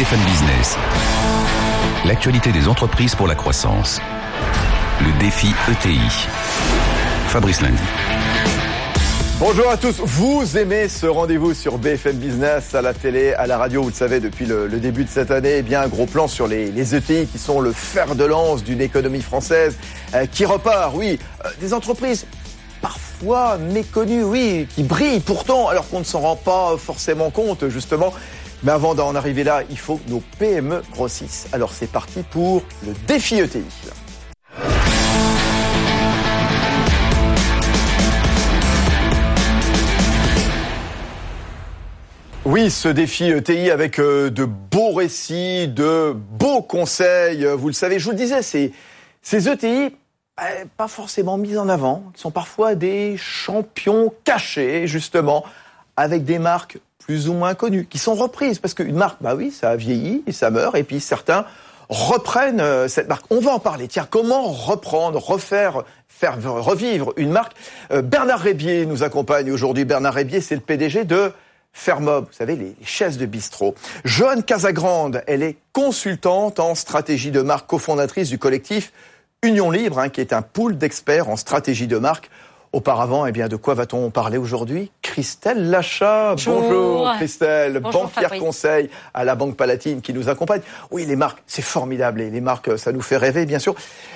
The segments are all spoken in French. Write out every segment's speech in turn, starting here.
BFM Business. L'actualité des entreprises pour la croissance. Le défi ETI. Fabrice Lundi. Bonjour à tous. Vous aimez ce rendez-vous sur BFM Business, à la télé, à la radio, vous le savez, depuis le, début de cette année. Eh bien, un gros plan sur les, ETI qui sont le fer de lance d'une économie française euh, qui repart. Oui, euh, des entreprises parfois méconnues, oui, qui brillent pourtant alors qu'on ne s'en rend pas forcément compte, justement. Mais avant d'en arriver là, il faut que nos PME grossissent. Alors c'est parti pour le défi ETI. Oui, ce défi ETI avec euh, de beaux récits, de beaux conseils. Vous le savez, je vous le disais, ces, ces ETI, eh, pas forcément mis en avant, qui sont parfois des champions cachés, justement, avec des marques plus ou moins connues, qui sont reprises. Parce qu'une marque, bah oui, ça a vieilli et ça meurt, et puis certains reprennent euh, cette marque. On va en parler. Tiens, comment reprendre, refaire, faire revivre une marque? Euh, Bernard Rébier nous accompagne aujourd'hui. Bernard Rébier, c'est le PDG de Fermob, vous savez, les chaises de bistrot. Joanne Casagrande, elle est consultante en stratégie de marque, cofondatrice du collectif Union Libre, hein, qui est un pool d'experts en stratégie de marque. Auparavant, eh bien, de quoi va-t-on parler aujourd'hui? Christelle Lachat. Bonjour, Christelle, banquière conseil à la Banque Palatine qui nous accompagne. Oui, les marques, c'est formidable. Et les marques, ça nous fait rêver, bien sûr.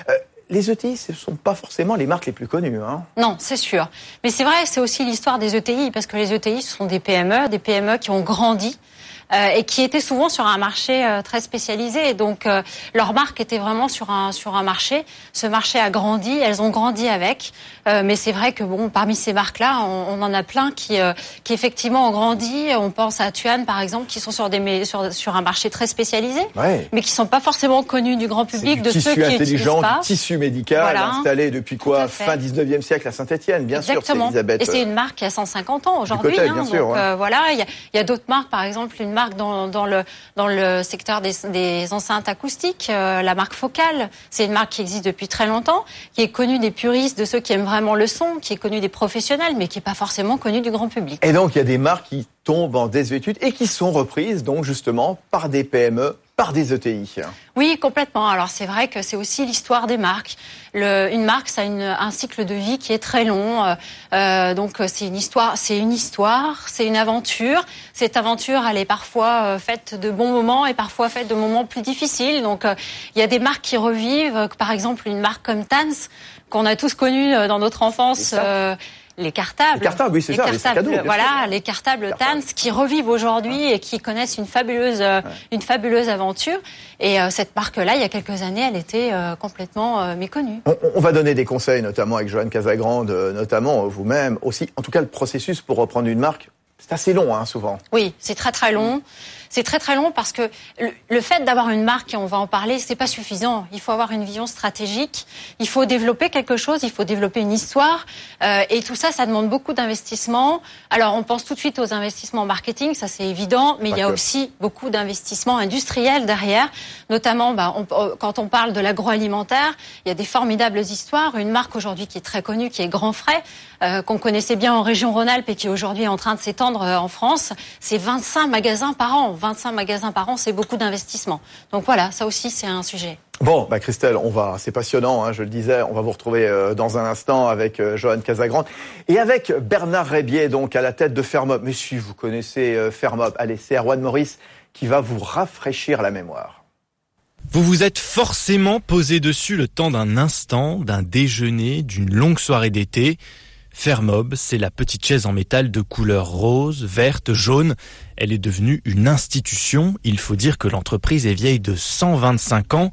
Euh, les ETI, ce ne sont pas forcément les marques les plus connues. Hein. Non, c'est sûr. Mais c'est vrai, c'est aussi l'histoire des ETI, parce que les ETI, ce sont des PME, des PME qui ont grandi euh, et qui étaient souvent sur un marché euh, très spécialisé. Et donc euh, leur marque était vraiment sur un sur un marché. Ce marché a grandi, elles ont grandi avec. mais c'est vrai que bon, parmi ces marques-là, on, en a plein qui qui effectivement ont grandi. On pense à Tuan par exemple, qui sont sur des sur sur un marché très spécialisé, mais qui sont pas forcément connus du grand public de ceux qui intelligent, pas. Du tissu médical installé depuis quoi Fin 19e siècle à Saint-Étienne, bien sûr, Elisabeth. Et c'est une marque qui a 150 ans aujourd'hui. Hein, donc voilà, il y a, y a d'autres marques, par exemple une marque dans, le, dans le secteur des, des enceintes acoustiques, euh, la marque Focal. C'est une marque qui existe depuis très longtemps, qui est connue des puristes, de ceux qui aiment vraiment le son, qui est connue des professionnels, mais qui n'est pas forcément connue du grand public. Et donc, il y a des marques qui tombent en désuétude et qui sont reprises, donc justement, par des PME par des ETI. Oui, complètement. Alors c'est vrai que c'est aussi l'histoire des marques. Le, une marque, ça a une, un cycle de vie qui est très long. Euh, euh donc c'est une histoire, c'est une histoire, c'est une aventure. Cette aventure, elle est parfois euh, faite de bons moments et parfois faite de moments plus difficiles. Donc euh, il y a des marques qui revivent. Par exemple, une marque comme Tans qu'on a tous connue dans notre enfance les cartables. Les cartables, oui, c'est ça, cartables, les Voilà, les cartables TANS qui revivent aujourd'hui et qui connaissent une fabuleuse, euh, une fabuleuse aventure. Et euh, cette marque-là, il y a quelques années, elle était euh, complètement méconnue. On, va donner des conseils, notamment avec Joanne Casagrande, notamment vous-même aussi. En tout cas, le processus pour reprendre une marque, c'est assez long, hein, souvent. Oui, c'est très très long. C'est très très long parce que le, fait d'avoir une marque, et on va en parler, c'est pas suffisant. Il faut avoir une vision stratégique. Il faut développer quelque chose. Il faut développer une histoire. Euh, et tout ça, ça demande beaucoup d'investissement. Alors, on pense tout de suite aux investissements en marketing, ça c'est évident, mais il y a aussi beaucoup d'investissements industriels derrière. Notamment, bah, quand on parle de l'agroalimentaire, il y a des formidables histoires. Une marque aujourd'hui qui est très connue, qui est Grand Frais, euh, qu'on connaissait bien en région Rhône-Alpes et qui aujourd'hui est en train de s'étendre euh, en France, c'est 25 magasins par an. 25 magasins par an, c'est beaucoup d'investissement. Donc voilà, ça aussi c'est un sujet. Bon, bah Christelle, on va, c'est passionnant, hein, je le disais, on va vous retrouver euh, dans un instant avec euh, Johan Casagrande et avec Bernard Rébier, donc à la tête de Fermop. Mais si vous connaissez euh, Fermop, allez, c'est Erwan Maurice qui va vous rafraîchir la mémoire. Vous vous êtes forcément posé dessus le temps d'un instant, d'un déjeuner, d'une longue soirée d'été. Fermob, c'est la petite chaise en métal de couleur rose, verte, jaune. Elle est devenue une institution. Il faut dire que l'entreprise est vieille de 125 ans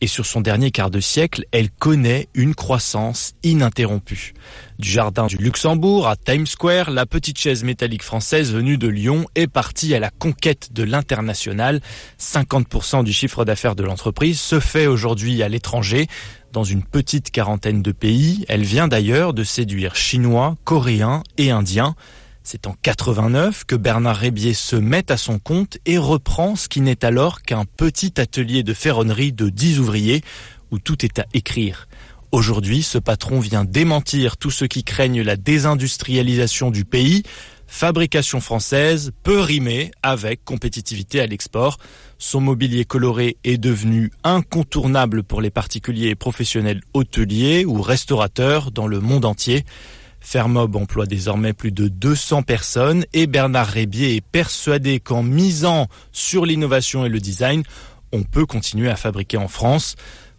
et sur son dernier quart de siècle, elle connaît une croissance ininterrompue. Du jardin du Luxembourg à Times Square, la petite chaise métallique française venue de Lyon est partie à la conquête de l'international. 50% du chiffre d'affaires de l'entreprise se fait aujourd'hui à l'étranger. Dans une petite quarantaine de pays, elle vient d'ailleurs de séduire Chinois, Coréens et Indiens. C'est en 89 que Bernard Rébier se met à son compte et reprend ce qui n'est alors qu'un petit atelier de ferronnerie de 10 ouvriers où tout est à écrire. Aujourd'hui, ce patron vient démentir tous ceux qui craignent la désindustrialisation du pays. Fabrication française peut rimer avec compétitivité à l'export. Son mobilier coloré est devenu incontournable pour les particuliers et professionnels hôteliers ou restaurateurs dans le monde entier. Fermob emploie désormais plus de 200 personnes et Bernard Rébier est persuadé qu'en misant sur l'innovation et le design, on peut continuer à fabriquer en France.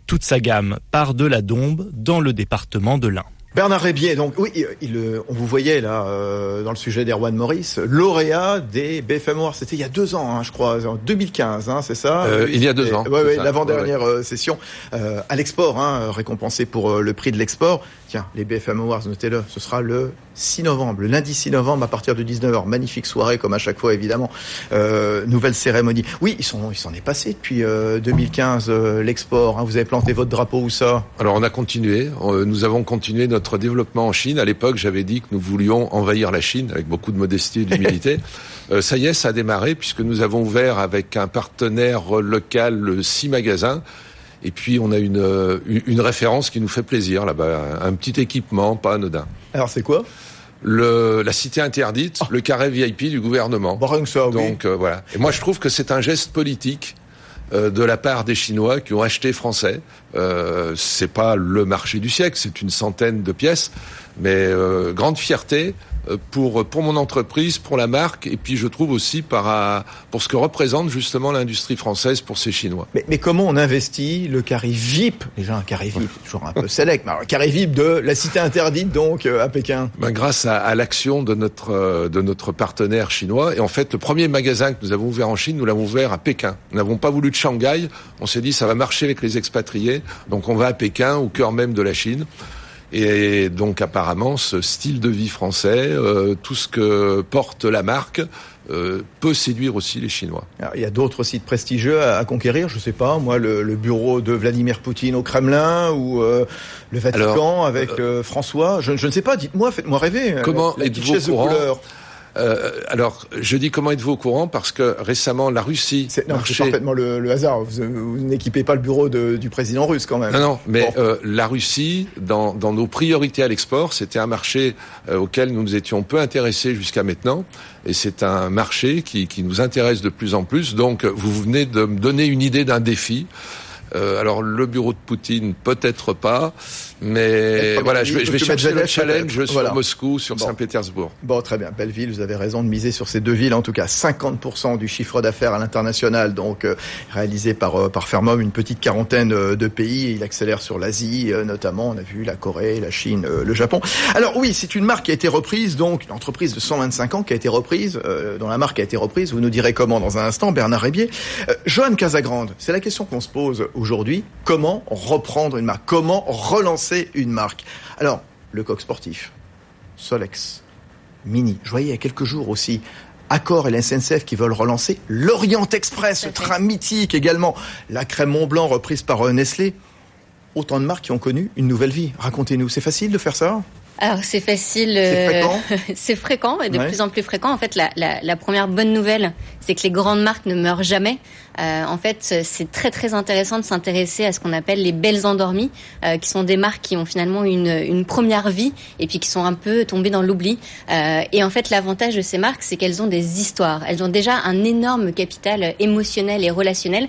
Toute sa gamme part de la Dombe dans le département de l'Ain. Bernard Rébier, donc oui, il, on vous voyait là euh, dans le sujet d'Erwan Maurice, lauréat des BFM Awards. C'était il y a deux ans, hein, je crois, en 2015, hein, c'est ça? Euh, Il y a deux ans. Oui, ouais, l'avant-dernière euh, session à l'export, hein, récompensé pour le prix de l'export. Tiens, les BFM Awards, notez-le, ce sera le 6 novembre, le lundi 6 novembre à partir de 19h. Magnifique soirée comme à chaque fois évidemment. Euh, nouvelle cérémonie. Oui, ils sont, ils s'en est passé depuis 2015 euh, euh, l'export. Hein. Vous avez planté votre drapeau où ça? Alors on a continué. Nous avons continué notre développement en Chine. À l'époque, j'avais dit que nous voulions envahir la Chine avec beaucoup de modestie et d'humilité. ça y est, ça a démarré puisque nous avons ouvert avec un partenaire local six magasins. Et puis on a une, une référence qui nous fait plaisir là-bas, un petit équipement, pas anodin. Alors c'est quoi? Le, la cité interdite, ah. le carré VIP du gouvernement. Bon, ça, Donc euh, voilà. Et moi je trouve que c'est un geste politique euh, de la part des Chinois qui ont acheté français. Euh, c'est pas le marché du siècle, c'est une centaine de pièces, mais euh, grande fierté euh, pour pour mon entreprise, pour la marque, et puis je trouve aussi par pour ce que représente justement l'industrie française pour ces Chinois. Mais, mais, comment on investit le carré VIP Déjà un carré VIP, toujours un peu sélect, mais un carré VIP de la cité interdite donc euh, à Pékin. Ben, grâce à, à l'action de notre euh, de notre partenaire chinois, et en fait le premier magasin que nous avons ouvert en Chine, nous l'avons ouvert à Pékin. Nous n'avons pas voulu de Shanghai. On s'est dit ça va marcher avec les expatriés, donc on va à Pékin, au cœur même de la Chine. Et donc apparemment, ce style de vie français, euh, tout ce que porte la marque, euh, peut séduire aussi les Chinois. il y a d'autres sites prestigieux à, conquérir, je sais pas, moi le, bureau de Vladimir Poutine au Kremlin ou euh, le Vatican avec François. Je, ne sais pas, dites-moi, faites-moi rêver. Comment êtes-vous au courant euh, alors, je dis comment êtes-vous au courant? Parce que récemment, la Russie... C'est parfaitement le, hasard. Vous, n'équipez pas le bureau du président russe quand même. Non, non, mais euh, la Russie, dans, nos priorités à l'export, c'était un marché euh, auquel nous nous étions peu intéressés jusqu'à maintenant. Et c'est un marché qui, qui nous intéresse de plus en plus. Donc, vous venez de me donner une idée d'un défi. Euh, alors le bureau de Poutine, peut-être pas, mais voilà, je vais, je vais chercher le challenge sur Moscou, sur Saint-Pétersbourg. Bon, très bien, belle ville, vous avez raison de miser sur ces deux villes. En tout cas, 50% du chiffre d'affaires à l'international, donc euh, réalisé par euh, par Fermom, une petite quarantaine de pays. Il accélère sur l'Asie, notamment. On a vu la Corée, la Chine, le Japon. Alors oui, c'est une marque qui a été reprise, donc une entreprise de 125 ans qui a été reprise, dont la marque a été reprise. Vous nous direz comment dans un instant, Bernard Rébier. Johan Casagrande, c'est la question qu'on se pose aujourd'hui, comment reprendre une marque, comment relancer une marque? Alors, le coq sportif, Solex, Mini, je voyais il y a quelques jours aussi Accor et la SNCF qui veulent relancer l'Orient Express, le train mythique également, la crème Mont Blanc reprise par euh, Nestlé. Autant de marques qui ont connu une nouvelle vie. Racontez-nous, c'est facile de faire ça? Alors c'est facile, c'est fréquent? et de plus en plus fréquent. En fait, la, la, la première bonne nouvelle, c'est que les grandes marques ne meurent jamais. Euh, en fait, c'est très très intéressant de s'intéresser à ce qu'on appelle les belles endormies, euh, qui sont des marques qui ont finalement une, une, première vie et puis qui sont un peu tombées dans l'oubli. Euh, et en fait, l'avantage de ces marques, c'est qu'elles ont des histoires. Elles ont déjà un énorme capital émotionnel et relationnel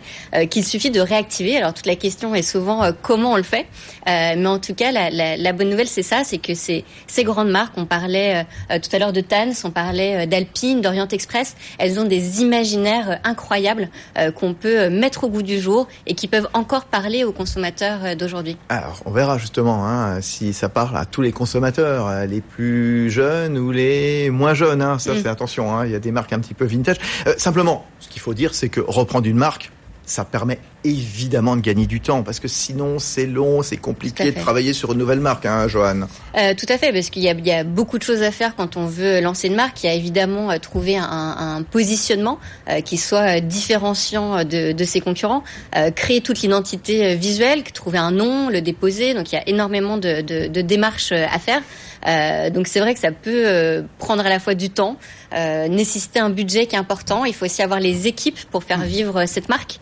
qu'il suffit de réactiver. Alors toute la question est souvent comment on le fait, mais en tout cas, la bonne nouvelle, c'est ça, c'est que ces, ces grandes marques, on parlait tout à l'heure de Tans, on parlait d'Alpine, d'Orient Express, elles ont des imaginaires incroyables qu'on peut mettre au goût du jour et qui peuvent encore parler aux consommateurs d'aujourd'hui. Alors, on verra justement hein, si ça parle à tous les consommateurs, euh, les plus jeunes ou les moins jeunes. Hein. Ça, mm. c'est attention. Hein, il y a des marques un petit peu vintage. Euh, simplement, ce qu'il faut dire, c'est que reprendre une marque, ça permet évidemment de gagner du temps parce que sinon c'est long, c'est compliqué de travailler sur une nouvelle marque, hein, Johan. Euh, tout à fait, parce qu'il y, y, a beaucoup de choses à faire quand on veut lancer une marque. Il y a évidemment euh, trouver un, un positionnement euh, qui soit différenciant de, de ses concurrents, euh, créer toute l'identité visuelle, trouver un nom, le déposer. Donc il y a énormément de, de, de démarches à faire. Euh, donc c'est vrai que ça peut prendre à la fois du temps, nécessiter un budget qui est important. Il faut aussi avoir les équipes pour faire vivre cette marque.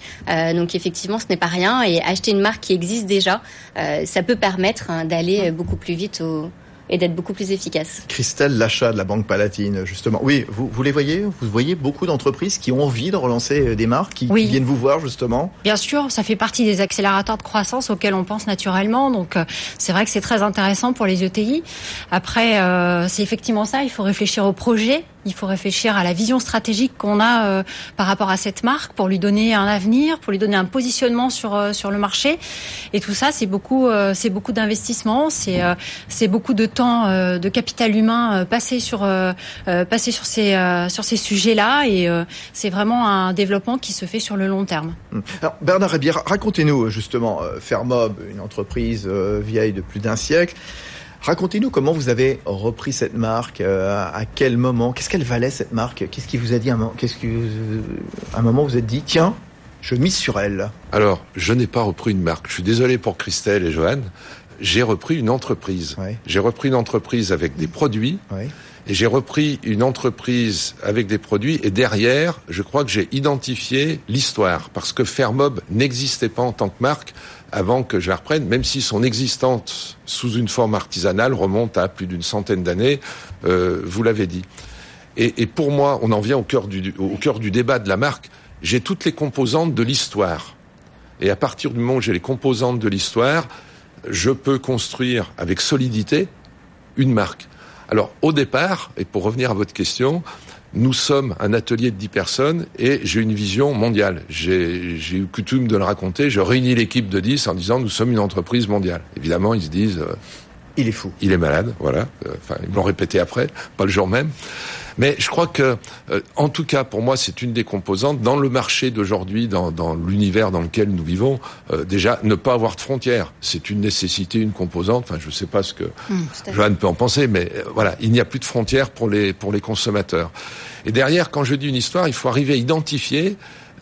donc effectivement effectivement, ce n'est pas rien. Et acheter une marque qui existe déjà, euh, ça peut permettre hein, d'aller beaucoup plus vite au, et d'être beaucoup plus efficace. Christelle Lachat de la Banque Palatine, justement. Oui, vous, vous les voyez? Vous voyez beaucoup d'entreprises qui ont envie de relancer euh, des marques, qui, Oui. qui viennent vous voir justement? Bien sûr, ça fait partie des accélérateurs de croissance auxquels on pense naturellement. Donc, euh, c'est vrai que c'est très intéressant pour les ETI. Après, euh, c'est effectivement ça. Il faut réfléchir au projet. Il faut réfléchir à la vision stratégique qu'on a euh, par rapport à cette marque pour lui donner un avenir, pour lui donner un positionnement sur euh, sur le marché. Et tout ça, c'est beaucoup, euh, c'est beaucoup d'investissement, c'est euh, c'est beaucoup de temps, euh, de capital humain euh, passé sur passé sur ces sur ces sujets-là. Et euh, c'est vraiment un développement qui se fait sur le long terme. Alors, Bernard Rébière, racontez-nous justement, Fermob, une entreprise vieille de plus d'un siècle. Racontez-nous comment vous avez repris cette marque, euh, à quel moment, qu'est-ce qu'elle valait cette marque Qu'est-ce qui vous a dit, un moment- qu'est-ce que, vous- à un moment vous êtes dit, tiens, je mise sur elle. Alors, je n'ai pas repris une marque. Je suis désolé pour Christelle et Johan. J'ai repris une entreprise. Ouais. J'ai repris une entreprise avec des produits et j'ai repris une entreprise avec des produits et derrière, je crois que j'ai identifié l'histoire parce que Fermob n'existait pas en tant que marque avant que je la reprenne, même si son existence sous une forme artisanale remonte à plus d'une centaine d'années, euh, vous l'avez dit. Et, et pour moi, on en vient au cœur du, au cœur du débat de la marque. J'ai toutes les composantes de l'histoire. Et à partir du moment où j'ai les composantes de l'histoire, je peux construire avec solidité une marque. Alors, au départ, et pour revenir à votre question, nous sommes un atelier de 10 personnes et j'ai une vision mondiale. J'ai eu coutume de le raconter. Je réunis l'équipe de 10 en disant nous sommes une entreprise mondiale. Évidemment, ils se disent euh, Il est fou. il est malade, voilà. Euh, Enfin, ils me l'ont répété après, pas le jour même. Mais je crois que, euh, en tout cas, pour moi, c'est une des composantes dans le marché d'aujourd'hui, dans, dans l'univers dans lequel nous vivons. euh, déjà, ne pas avoir de frontières, c'est une nécessité, une composante. Enfin, je ne sais pas ce que. Joanne peut en penser, mais euh, voilà, il n'y a plus de frontières pour les pour les consommateurs. Et derrière, quand je dis une histoire, il faut arriver à identifier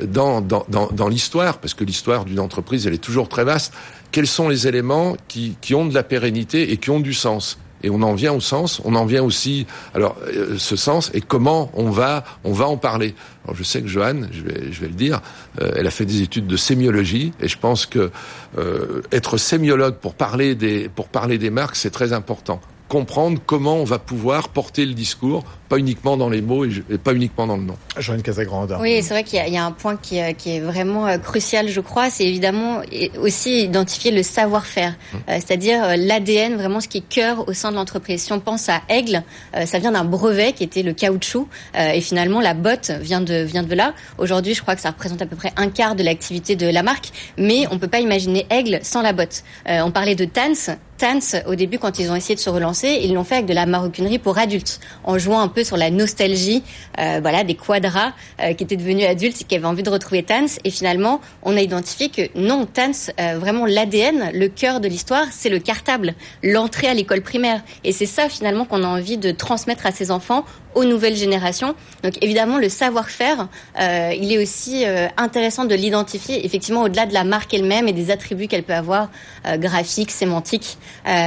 dans dans dans, dans l'histoire, parce que l'histoire d'une entreprise, elle est toujours très vaste. Quels sont les éléments qui qui ont de la pérennité et qui ont du sens et on en vient au sens, on en vient aussi, alors euh, ce sens et comment on va, on va en parler. Alors je sais que Joanne, je vais, je vais le dire, euh, elle a fait des études de sémiologie et je pense que euh, être sémiologue pour parler des, pour parler des marques, c'est très important. Comprendre comment on va pouvoir porter le discours, pas uniquement dans les mots et, je- et pas uniquement dans le nom. Joanne Casagrande. Oui, c'est vrai qu'il y, a- il y a un point qui, est- qui est vraiment euh, crucial, je crois, c'est évidemment aussi identifier le savoir-faire, Euh, c'est-à-dire euh, l'ADN, vraiment ce qui est cœur au sein de l'entreprise. Si on pense à Aigle, euh, ça vient d'un brevet qui était le caoutchouc, euh, et finalement la botte vient de vient de là. Aujourd'hui, je crois que ça représente à peu près un quart de l'activité de la marque, mais on peut pas imaginer Aigle sans la botte. Euh, on parlait de Tans. Tans, au début, quand ils ont essayé de se relancer, ils l'ont fait avec de la maroquinerie pour adultes, en jouant un peu sur la nostalgie, euh, voilà, des quadras euh, qui étaient devenus adultes et qui avaient envie de retrouver Tans. Et finalement, on a identifié que non, Tans, euh, vraiment l'ADN, le cœur de l'histoire, c'est le cartable, l'entrée à l'école primaire. Et c'est ça finalement qu'on a envie de transmettre à ses enfants, aux nouvelles générations. Donc évidemment, le savoir-faire, euh, il est aussi euh, intéressant de l'identifier, effectivement, au-delà de la marque elle-même et des attributs qu'elle peut avoir, euh, graphiques, sémantiques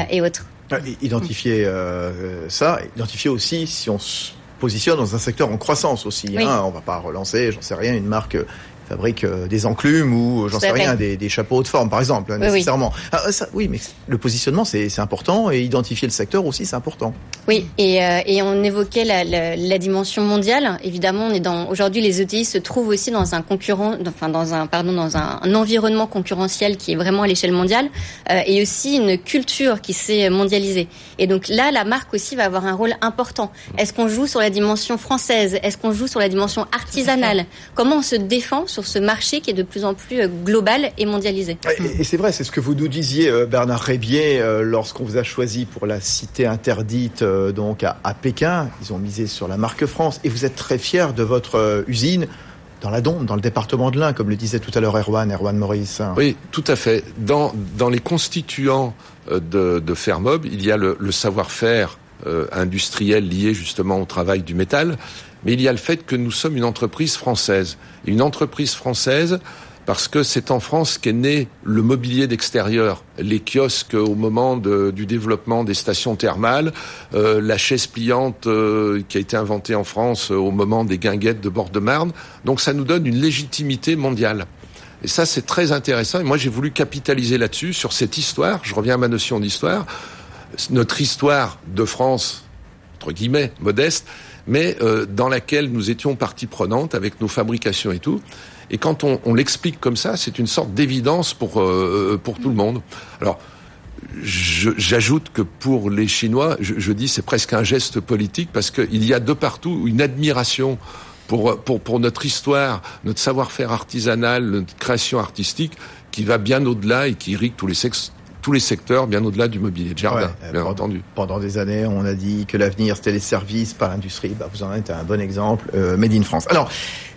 et autres. Euh, Identifier euh, ça, identifier aussi si on se positionne dans un secteur en croissance aussi. Oui. Hein, on va pas relancer, j'en sais rien, une marque euh, fabrique euh, des enclumes ou euh, j'en sais rien, des, des chapeaux haute forme par exemple, hein, Oui, oui. nécessairement. Ah, ça, oui, mais le positionnement c'est c'est important et identifier le secteur aussi c'est important. Oui, et, euh, et on évoquait la, la, la dimension mondiale. Évidemment, on est dans aujourd'hui les ETI se trouvent aussi dans un concurrent, enfin dans un pardon dans un, un environnement concurrentiel qui est vraiment à l'échelle mondiale euh, et aussi une culture qui s'est mondialisée. Et donc là, la marque aussi va avoir un rôle important. Est-ce qu'on joue sur la dimension française? Est-ce qu'on joue sur la dimension artisanale? Comment on se défend sur ce marché qui est de plus en plus euh, global et mondialisé Et, et c'est vrai, c'est ce que vous nous disiez, euh, Bernard Rébier, euh, lorsqu'on vous a choisi pour la cité interdite euh, donc à, à Pékin. Ils ont misé sur la marque France et vous êtes très fier de votre euh, usine dans la Dombe, dans le département de l'Ain, comme le disait tout à l'heure Erwan, Erwan Maurice. Oui, tout à fait. Dans, dans les constituants euh, de, de Fermob, il y a le, le savoir-faire euh, industriel lié justement au travail du métal, mais il y a le fait que nous sommes une entreprise française. Une entreprise française parce que c'est en France qu'est né le mobilier d'extérieur, les kiosques au moment du développement des stations thermales, euh, la chaise pliante euh, qui a été inventée en France euh, au moment des guinguettes de bord de Marne. Donc ça nous donne une légitimité mondiale. Et ça, c'est très intéressant. Et moi, j'ai voulu capitaliser là-dessus, sur cette histoire. Je reviens à ma notion d'histoire. notre histoire de France, entre guillemets, modeste, mais euh, dans laquelle nous étions partie prenante avec nos fabrications et tout. Et quand on, l'explique comme ça, c'est une sorte d'évidence pour euh, pour tout le monde. Alors, j'ajoute que pour les Chinois, je, je dis c'est presque un geste politique parce qu'il y a de partout une admiration pour, pour, pour notre histoire, notre savoir-faire artisanal, notre création artistique qui va bien au-delà et qui irrigue tous les sexes tous les secteurs, bien au-delà du mobilier de jardin, bien pendant, entendu. Pendant des années, on a dit que l'avenir c'était les services, pas l'industrie. Bah, vous en êtes un bon exemple, euh, Made in France. Alors,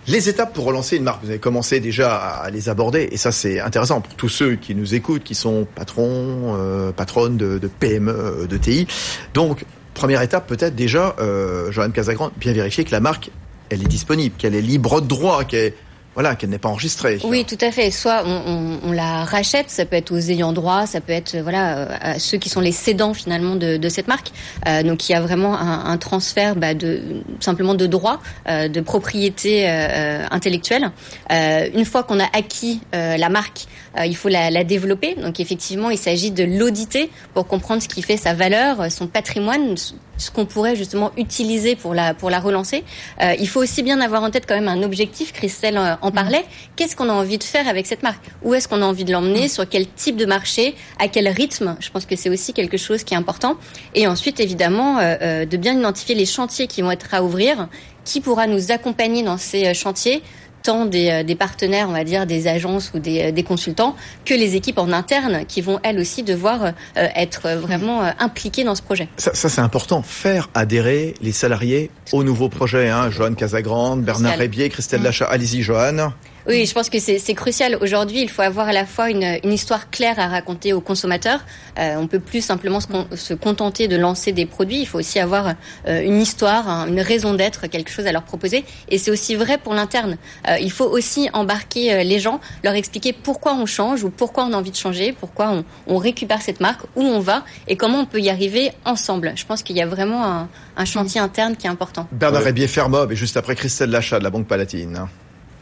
les étapes pour relancer une marque, vous avez commencé déjà à les aborder, et ça c'est intéressant pour tous ceux qui nous écoutent, qui sont patrons, euh, patronnes de, de PME, euh, de TI. Donc, première étape peut-être déjà, euh, Joanne Casagrande, bien vérifier que la marque, elle est disponible, qu'elle est libre de droit, qu'elle voilà, qu'elle n'est pas enregistrée. Oui, tout à fait. Soit on, on, on, la rachète, ça peut être aux ayants droit, ça peut être voilà euh, à ceux qui sont les cédants finalement de, de cette marque. Euh, donc il y a vraiment un, un transfert bah, de simplement de droits, euh, de propriété euh, intellectuelle. Euh, une fois qu'on a acquis euh, la marque, il faut la, la, développer. Donc effectivement, il s'agit de l'auditer pour comprendre ce qui fait sa valeur, son patrimoine, ce qu'on pourrait justement utiliser pour la pour la relancer. il faut aussi bien avoir en tête quand même un objectif. Christelle en parlait. Qu'est-ce qu'on a envie de faire avec cette marque? Où est-ce qu'on a envie de l'emmener? Sur quel type de marché? À quel rythme? Je pense que c'est aussi quelque chose qui est important. Et ensuite, évidemment, euh, de bien identifier les chantiers qui vont être à ouvrir, qui pourra nous accompagner dans ces chantiers? Tant des, des, partenaires, on va dire, des agences ou des, des, consultants, que les équipes en interne qui vont elles aussi devoir euh, être vraiment euh, impliquées dans ce projet. Ça, ça c'est important, faire adhérer les salariés au nouveau projet. Hein. Joanne Casagrande, Bernard Rébier, Christelle. Lachat. Allez-y, Joanne. Oui, je pense que c'est crucial. Aujourd'hui, il faut avoir à la fois une, une histoire claire à raconter aux consommateurs. Euh, on peut plus simplement se, con se, contenter de lancer des produits. Il faut aussi avoir euh, une histoire, hein, une raison d'être, quelque chose à leur proposer. Et c'est aussi vrai pour l'interne. Euh, il faut aussi embarquer euh, les gens, leur expliquer pourquoi on change ou pourquoi on a envie de changer, pourquoi on, on récupère cette marque, où on va et comment on peut y arriver ensemble. Je pense qu'il y a vraiment un, un, chantier interne qui est important. Bernard Rébier Fermob et juste après Christelle Lachat de la Banque Palatine.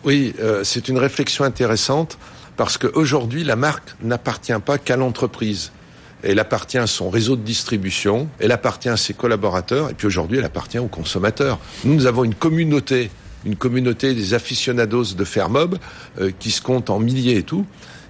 Oui, euh, c'est une réflexion intéressante parce qu'aujourd'hui, la marque n'appartient pas qu'à l'entreprise. Elle appartient à son réseau de distribution, elle appartient à ses collaborateurs, et puis aujourd'hui, elle appartient aux consommateurs. Nous, nous avons une communauté, une communauté des aficionados de Fermob, euh, qui se compte en milliers et tout.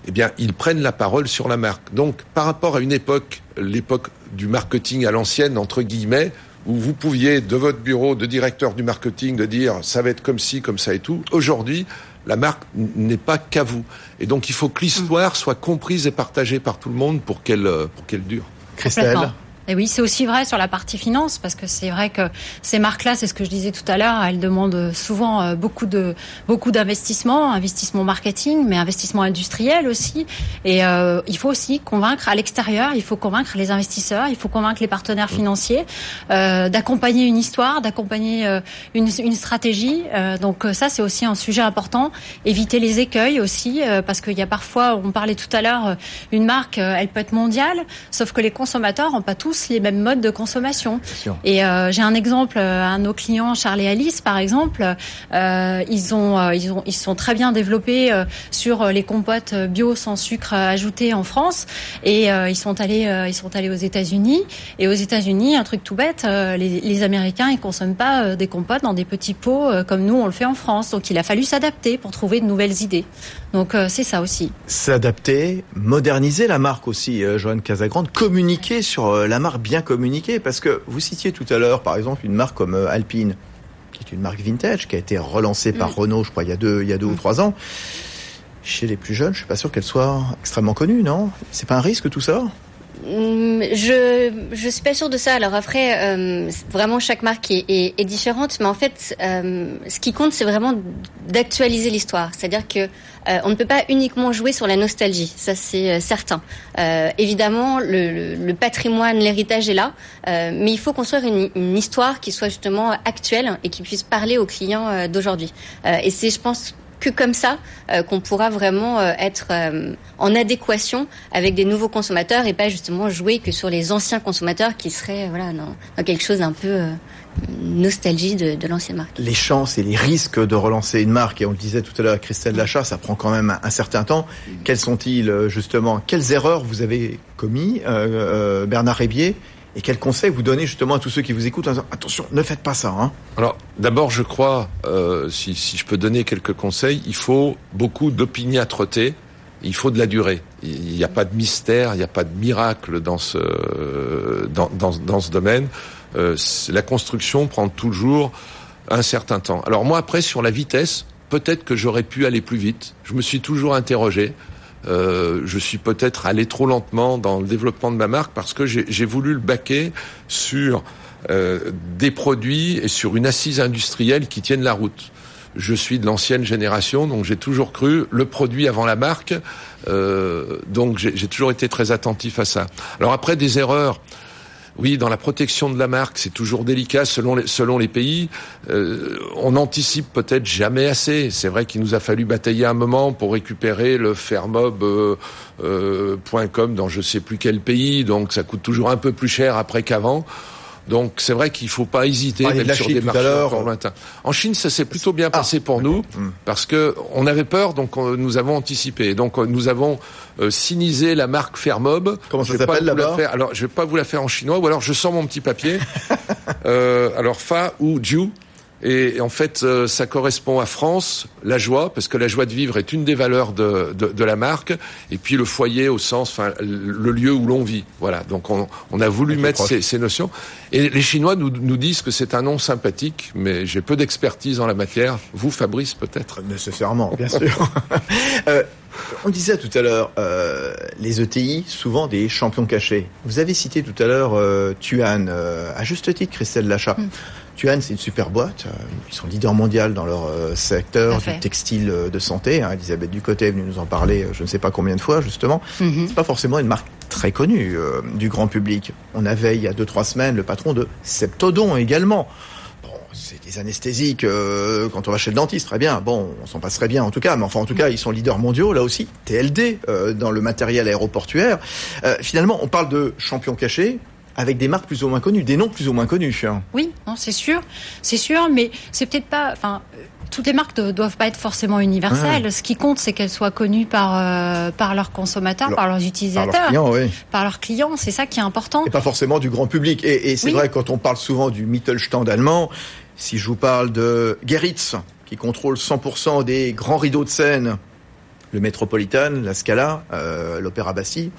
Eh bien, ils prennent la parole sur la marque. Donc, par rapport à une époque, l'époque du marketing à l'ancienne, entre guillemets, où vous pouviez, de votre bureau de directeur du marketing, de dire ça va être comme ci, comme ça et tout. Aujourd'hui, la marque n'est pas qu'à vous. Et donc, il faut que l'histoire soit comprise et partagée par tout le monde pour qu'elle pour qu'elle dure. Christelle et oui, c'est aussi vrai sur la partie finance, parce que c'est vrai que ces marques-là, c'est ce que je disais tout à l'heure, elles demandent souvent beaucoup de beaucoup d'investissement, investissement marketing, mais investissement industriel aussi. Et euh, il faut aussi convaincre à l'extérieur, il faut convaincre les investisseurs, il faut convaincre les partenaires financiers euh, d'accompagner une histoire, d'accompagner euh, une, une, stratégie. Euh, donc ça, c'est aussi un sujet important. Éviter les écueils aussi, euh, parce qu'il y a parfois, on parlait tout à l'heure, une marque, elle peut être mondiale, sauf que les consommateurs n'ont pas tous les mêmes modes de consommation. Et euh, j'ai un exemple, un de nos clients, Charlie Alice, par exemple, euh, ils ont, euh, ils ont, ils sont très bien développés euh, sur les compotes bio sans sucre ajouté en France, et euh, ils sont allés, ils sont allés aux États-Unis. Et aux États-Unis, un truc tout bête, les, les, Américains, ils consomment pas des compotes dans des petits pots comme nous on le fait en France. Donc il a fallu s'adapter pour trouver de nouvelles idées. Donc c'est ça aussi. S'adapter, moderniser la marque aussi, Joanne Casagrande, communiquer sur la marque bien communiquée Parce que vous citiez tout à l'heure, par exemple, une marque comme Alpine, qui est une marque vintage, qui a été relancée par mmh. Renault, je crois, il y a deux, il y a deux mmh. ou trois ans. Chez les plus jeunes, je suis pas sûr qu'elle soit extrêmement connue, non? C'est pas un risque tout ça? Je je suis pas sûre de ça. Alors après, euh, vraiment chaque marque est, différente, mais en fait, euh, ce qui compte, c'est vraiment d'actualiser l'histoire. C'est-à-dire que euh, on ne peut pas uniquement jouer sur la nostalgie, ça c'est certain. Évidemment, le, le, le patrimoine, l'héritage est là, mais il faut construire une, une, histoire qui soit justement actuelle et qui puisse parler aux clients d'aujourd'hui. et c'est, je pense, que comme ça euh, qu'on pourra vraiment euh, être euh, en adéquation avec des nouveaux consommateurs et pas justement jouer que sur les anciens consommateurs qui seraient voilà dans, quelque chose d'un peu nostalgie de, de l'ancienne marque. Les chances et les risques de relancer une marque, et on le disait tout à l'heure à Christelle Lachat, ça prend quand même un, un certain temps. Quels sont-ils justement? Quelles erreurs vous avez commis, Bernard Rébier Et quel conseil vous donnez justement à tous ceux qui vous écoutent en disant attention, ne faites pas ça. Hein. Alors d'abord, je crois, euh, si, si je peux donner quelques conseils, il faut beaucoup d'opiniâtreté. Il faut de la durée. Il n'y a pas de mystère, il n'y a pas de miracle dans ce dans, dans, dans ce domaine. Euh, la construction prend toujours un certain temps. Alors moi après sur la vitesse, peut-être que j'aurais pu aller plus vite. Je me suis toujours interrogé. Euh, je suis peut-être allé trop lentement dans le développement de ma marque parce que j'ai voulu le baquer sur euh, des produits et sur une assise industrielle qui tienne la route. Je suis de l'ancienne génération, donc j'ai toujours cru le produit avant la marque. Euh, donc j'ai toujours été très attentif à ça. Alors après des erreurs, oui, dans la protection de la marque, c'est toujours délicat selon les, selon les pays. Euh, on anticipe peut-être jamais assez. C'est vrai qu'il nous a fallu batailler un moment pour récupérer le Fairmob.com euh, euh, dans je sais plus quel pays, donc ça coûte toujours un peu plus cher après qu'avant. Donc c'est vrai qu'il faut pas hésiter ah, sur des marchés encore lointains. En Chine, ça s'est plutôt bien passé pour nous Hmm. parce que on avait peur, donc on- nous avons anticipé. Donc euh, nous avons euh, sinisé la marque Fairmob. Comment ça Je vais pas s'appelle, vous la là-bas? faire- Alors je vais pas vous la faire en chinois, ou alors je sors mon petit papier. euh, alors Fa ou Jiu. Et en fait, euh, ça correspond à France, la joie, parce que la joie de vivre est une des valeurs de, de, de la marque, et puis le foyer au sens, enfin, le lieu où l'on vit. Voilà. Donc on, on a voulu mettre ces, ces notions. Et les Chinois nous, nous disent que c'est un nom sympathique, mais j'ai peu d'expertise en la matière. Vous, Fabrice, peut-être? Nécessairement, bien sûr. Euh, on disait tout à l'heure, euh, les ETI, souvent des champions cachés. Vous avez cité tout à l'heure euh, Tuan, euh, à juste titre, Christelle Lachat. Mm. Tuan, c'est une super boîte. euh, Ils sont leaders mondial dans leur euh, secteur du textile euh, de santé. Hein. Elisabeth Ducotet est venue nous en parler, je ne sais pas combien de fois, justement. Mhm. C'est pas forcément une marque très connue euh, du grand public. On avait il y a deux trois semaines le patron de Septodon également. Bon, c'est des anesthésiques euh, quand on va chez le dentiste, très bien. Bon, on s'en passerait bien en tout cas, mais enfin en tout cas ils sont leaders mondiaux là aussi. TLD euh, dans le matériel aéroportuaire. Finalement, on parle de champions cachés avec des marques plus ou moins connues, des noms plus ou moins connus. Oui, non, c'est sûr, c'est sûr, mais c'est peut-être pas. Enfin, euh, toutes les marques ne doivent pas être forcément universelles. Ce qui compte, c'est qu'elles soient connues par euh, par leurs consommateurs, Leur- par leurs Par utilisateurs, leurs clients, oui. par leurs clients. C'est ça qui est important. Et pas forcément du grand public. Et, et c'est Oui. vrai, quand on parle souvent du Mittelstand allemand, si je vous parle de Geritz, qui contrôle 100% des grands rideaux de scène, le Metropolitan, la Scala, euh, l'Opéra Bastille,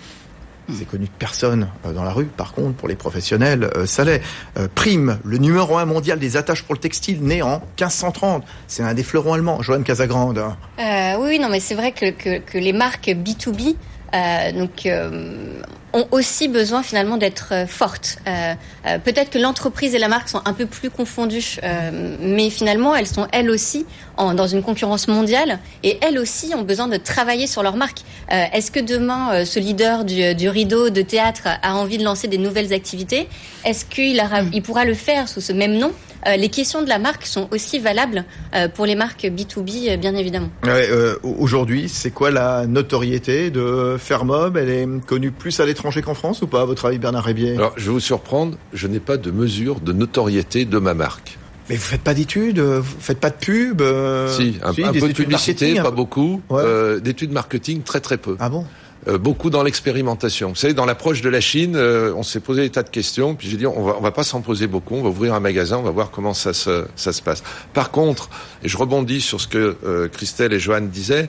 c'est connu de personne euh, dans la rue. Par contre, pour les professionnels, euh, ça l'est. Euh, Prime, le numéro un mondial des attaches pour le textile, né en 1530. C'est un des fleurons allemands. Johan Casagrande. Euh, oui, non, mais c'est vrai que, que, que les marques B2B euh, donc, euh, ont aussi besoin finalement d'être euh, fortes. Euh, euh, Peut-être que l'entreprise et la marque sont un peu plus confondues, euh, mais finalement elles sont elles aussi en, dans une concurrence mondiale et elles aussi ont besoin de travailler sur leur marque. Euh, Est-ce que demain euh, ce leader du, du rideau de théâtre a envie de lancer des nouvelles activités? Est-ce qu'il il pourra le faire sous ce même nom? Euh, Les questions de la marque sont aussi valables euh, pour les marques B2B, euh, bien évidemment. Ouais, euh, Aujourd'hui, c'est quoi la notoriété de Fermob Elle est connue plus à l'étranger qu'en France ou pas, à votre avis, Bernard Rébier? Alors, je vais vous surprendre, je n'ai pas de mesure de notoriété de ma marque. Mais vous faites pas d'études, vous faites pas de pub euh, si, un, peu de publicité, pas peu. beaucoup. Ouais. Euh, D'études marketing, très très peu. Ah bon? Euh, beaucoup dans l'expérimentation. Vous savez, dans l'approche de la Chine, euh, on s'est posé des tas de questions, puis j'ai dit on va on va pas s'en poser beaucoup, on va ouvrir un magasin, on va voir comment ça se ça se passe. Par contre, et je rebondis sur ce que Christelle et Joanne disaient.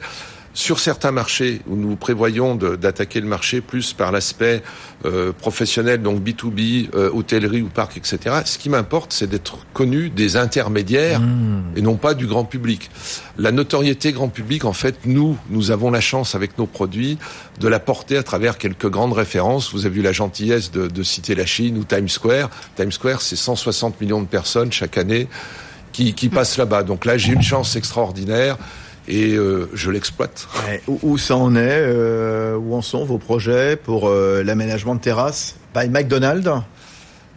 Sur certains marchés où nous prévoyons d'attaquer le marché plus par l'aspect euh, professionnel, donc B2B, euh, hôtellerie ou parc, etc., ce qui m'importe, c'est d'être connu des intermédiaires et non pas du grand public. La notoriété grand public, en fait, nous, nous avons la chance avec nos produits de la porter à travers quelques grandes références. Vous avez eu la gentillesse de, de citer la Chine ou Times Square. Times Square, c'est 160 millions de personnes chaque année qui, qui passent là-bas. Donc là, j'ai une chance extraordinaire et euh, je l'exploite. Ouais, où, ça en est euh, Où en sont vos projets pour euh, l'aménagement de terrasses by McDonald's?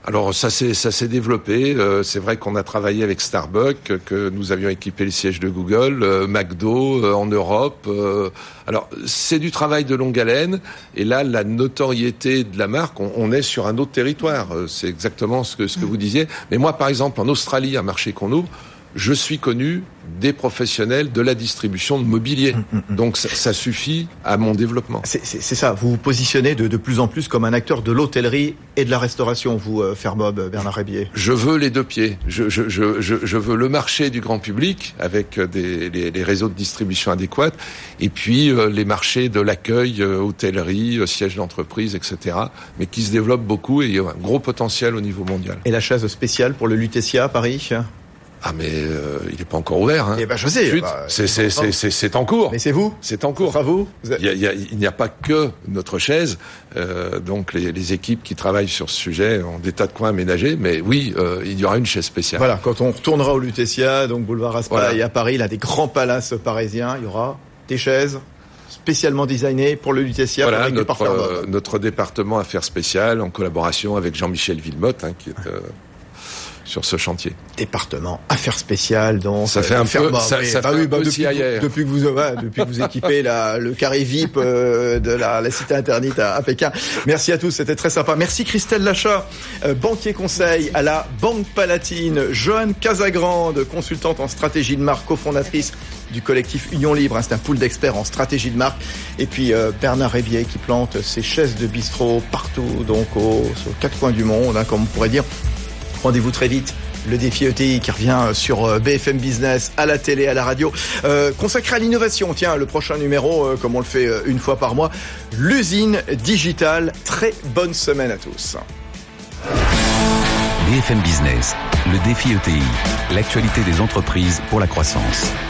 Alors ça s'est ça s'est développé. Euh, c'est vrai qu'on a travaillé avec Starbucks, que nous avions équipé les sièges de Google, euh, McDo euh, en Europe. euh. alors c'est du travail de longue haleine. Et là, la notoriété de la marque, on, on est sur un autre territoire. Euh, C'est exactement ce que ce que vous disiez. Mais moi, par exemple, en Australie, un marché qu'on ouvre. Je suis connu des professionnels de la distribution de mobilier. Donc ça, ça suffit à mon développement. C'est ça, vous vous positionnez de, de plus en plus comme un acteur de l'hôtellerie et de la restauration, vous, euh, Fermob, Bernard Rébier. Je veux les deux pieds. Je, je, je, je, je veux le marché du grand public avec des, les, les réseaux de distribution adéquats et puis euh, les marchés de l'accueil, euh, hôtellerie, euh, siège d'entreprise, etc. Mais qui se développent beaucoup et il y a un gros potentiel au niveau mondial. Et la chaise spéciale pour le Lutetia à Paris Ah mais euh, il n'est pas encore ouvert. Hein. Eh ben, je sais, bah, c'est en cours. Mais c'est vous C'est en Ce cours. sera vous Vous êtes- Il a- il a- il n'y a pas que notre chaise, euh, donc les, les équipes qui travaillent sur ce sujet ont des tas de coins aménagés, mais oui, euh, il y aura une chaise spéciale. Voilà, quand on retournera au Lutetia, donc boulevard Raspail Voilà. et à Paris, là, des grands palaces parisiens, il y aura des chaises spécialement designées pour le Lutetia, Voilà par notre, euh, notre département affaires spéciales en collaboration avec Jean-Michel Villemotte hein, qui est euh, sur ce chantier. département affaires spéciales donc Ça fait un peu- ça- oui. ça Bah fait oui, un bah peu depuis, que- depuis que vous ouais, depuis que vous équipez la, le carré VIP euh, de la, la cité interdite à, à Pékin. Merci à tous, c'était très sympa. Merci Christelle Lachat, euh, banquier conseil à la Banque Palatine, Joanne Casagrande, consultante en stratégie de marque, cofondatrice du collectif Union Libre, hein, c'est un pool d'experts en stratégie de marque, et puis euh, Bernard Rébier qui plante ses chaises de bistrot partout, donc au, sur quatre coins du monde, hein, comme on pourrait dire. Rendez-vous très vite. Le défi ETI qui revient sur euh, BFM Business, à la télé, à la radio, euh, consacré à l'innovation. Tiens, le prochain numéro, euh, comme on le fait euh, une fois par mois, l'usine digitale. Très bonne semaine à tous. BFM Business, le défi ETI, l'actualité des entreprises pour la croissance.